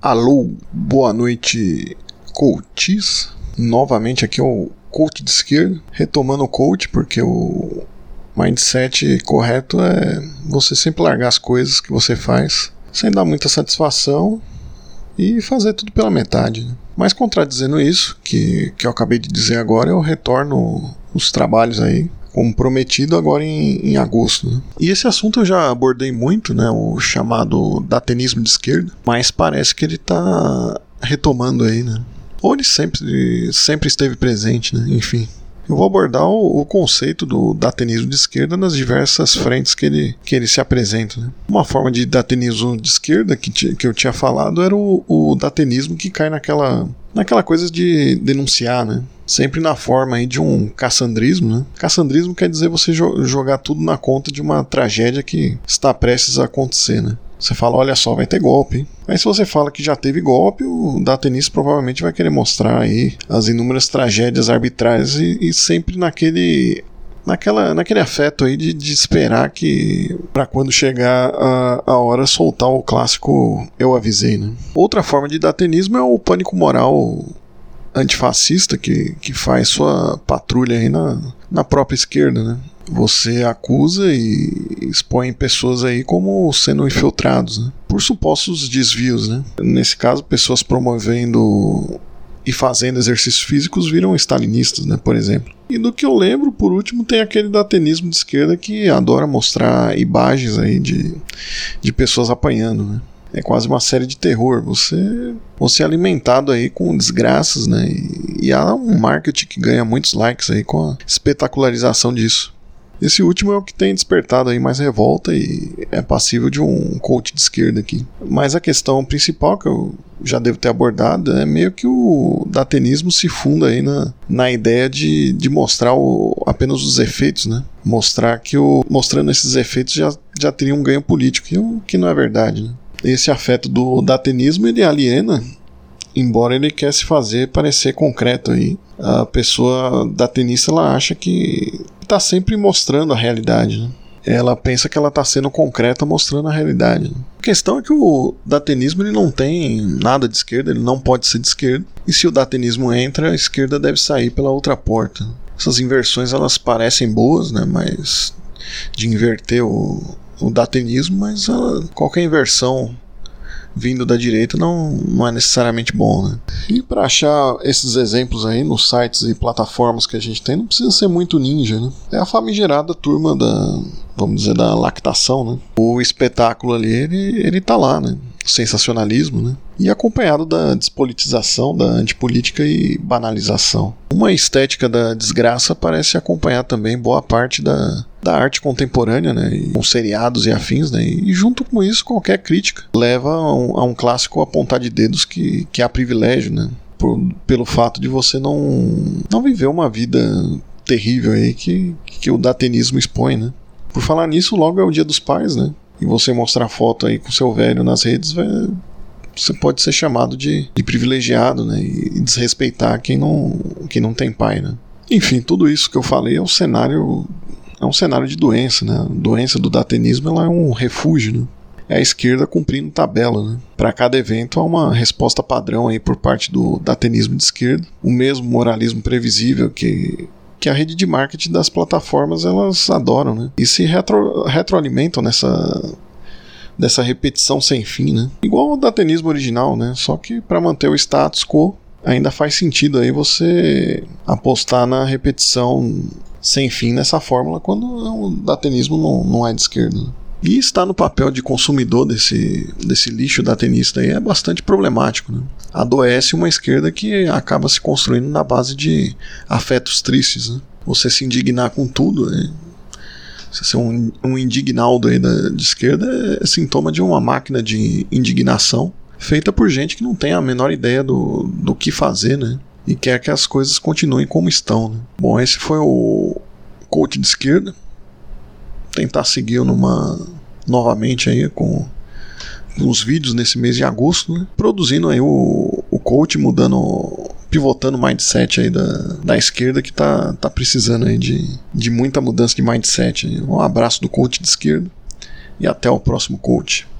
Alô, boa noite, coaches. Novamente aqui é o coach de esquerda, retomando o coach, porque o mindset correto é você sempre largar as coisas que você faz sem dar muita satisfação e fazer tudo pela metade. Né? Mas contradizendo isso, que, que eu acabei de dizer agora, eu retorno os trabalhos aí como prometido agora em, em agosto. Né? E esse assunto eu já abordei muito, né, o chamado datenismo de esquerda, mas parece que ele está retomando aí, né? Ou ele sempre, sempre esteve presente, né? Enfim. Eu vou abordar o, o, conceito do datanismo de esquerda nas diversas frentes que ele, que ele se apresenta. Né? Uma forma de datanismo de esquerda que, que eu tinha falado era o, o datanismo que cai naquela, naquela coisa de denunciar, né? sempre na forma aí de um cassandrismo. Né? Cassandrismo quer dizer você jo jogar tudo na conta de uma tragédia que está prestes a acontecer. Né? Você fala, olha só, vai ter golpe. Mas se você fala que já teve golpe, o datenista provavelmente vai querer mostrar aí as inúmeras tragédias arbitrárias e, e sempre naquele naquela, naquele afeto aí de, de esperar que para quando chegar a, a hora soltar o clássico eu avisei, né? Outra forma de datenismo é o pânico moral antifascista que, que faz sua patrulha aí na, na própria esquerda, né? Você acusa e expõe pessoas aí como sendo infiltrados, né? Por supostos desvios, né? Nesse caso, pessoas promovendo e fazendo exercícios físicos viram stalinistas, né, por exemplo. E do que eu lembro, por último, tem aquele datenismo de esquerda que adora mostrar imagens aí de, de pessoas apanhando, né? é quase uma série de terror. Você, você é alimentado aí com desgraças, né? E, e, há um marketing que ganha muitos likes aí com a espetacularização disso. Esse último é o que tem despertado aí mais revolta e é passível de um coach de esquerda aqui. Mas a questão principal que eu já devo ter abordado é meio que o datenismo se funda aí na, na ideia de, de mostrar o, apenas os efeitos, né? Mostrar que o, mostrando esses efeitos já, já teria um ganho político, que, que não é verdade, né? esse afeto do datenismo ele aliena, embora ele quer se fazer parecer concreto aí. A pessoa datenista ela acha que está sempre mostrando a realidade. Né? Ela pensa que ela está sendo concreta mostrando a realidade. Né? A questão é que o datenismo ele não tem nada de esquerda, ele não pode ser de esquerda. E se o datenismo entra, a esquerda deve sair pela outra porta. Essas inversões elas parecem boas, né? mas de inverter o, o datenismo, mas ela, qualquer inversão vindo da direita não, não é necessariamente bom, né? E para achar esses exemplos aí nos sites e plataformas que a gente tem, não precisa ser muito ninja, né? É a famigerada turma da, vamos dizer, da lactação, né? O espetáculo ali, ele, ele tá lá, né? sensacionalismo, né? e acompanhado da despolitização, da antipolítica e banalização. Uma estética da desgraça parece acompanhar também boa parte da, da arte contemporânea, né, com seriados e afins, né, e junto com isso qualquer crítica leva a um, a um clássico apontar de dedos que, que há privilégio, né, por, pelo fato de você não, não viver uma vida terrível aí que, que o datenismo expõe, né. Por falar nisso, logo é o dia dos pais, né, e você mostrar foto aí com seu velho nas redes, você pode ser chamado de, de privilegiado, né? E desrespeitar quem não, quem não tem pai, né? Enfim, tudo isso que eu falei é um cenário é um cenário de doença, né? A doença do datenismo ela é um refúgio, né? É a esquerda cumprindo tabela, né? Para cada evento há uma resposta padrão aí por parte do datenismo de esquerda, o mesmo moralismo previsível que que a rede de marketing das plataformas elas adoram, né? E se retro, retroalimentam nessa dessa repetição sem fim, né? Igual o datenismo original, né? Só que para manter o status quo ainda faz sentido aí você apostar na repetição sem fim nessa fórmula quando o datenismo não, não é de esquerda. E estar no papel de consumidor desse, desse lixo datenista aí é bastante problemático. Né? Adoece uma esquerda que acaba se construindo na base de afetos tristes. Né? Você se indignar com tudo, né? Você ser um, um indignaldo aí da, de esquerda é sintoma de uma máquina de indignação feita por gente que não tem a menor ideia do, do que fazer, né? E quer que as coisas continuem como estão, né? Bom, esse foi o coach de esquerda. Tentar seguir numa novamente aí com uns vídeos nesse mês de agosto, né? Produzindo aí o, o coach mudando pivotando o mindset aí da, da esquerda que tá, tá precisando aí de, de muita mudança de mindset. Um abraço do coach de esquerda e até o próximo coach.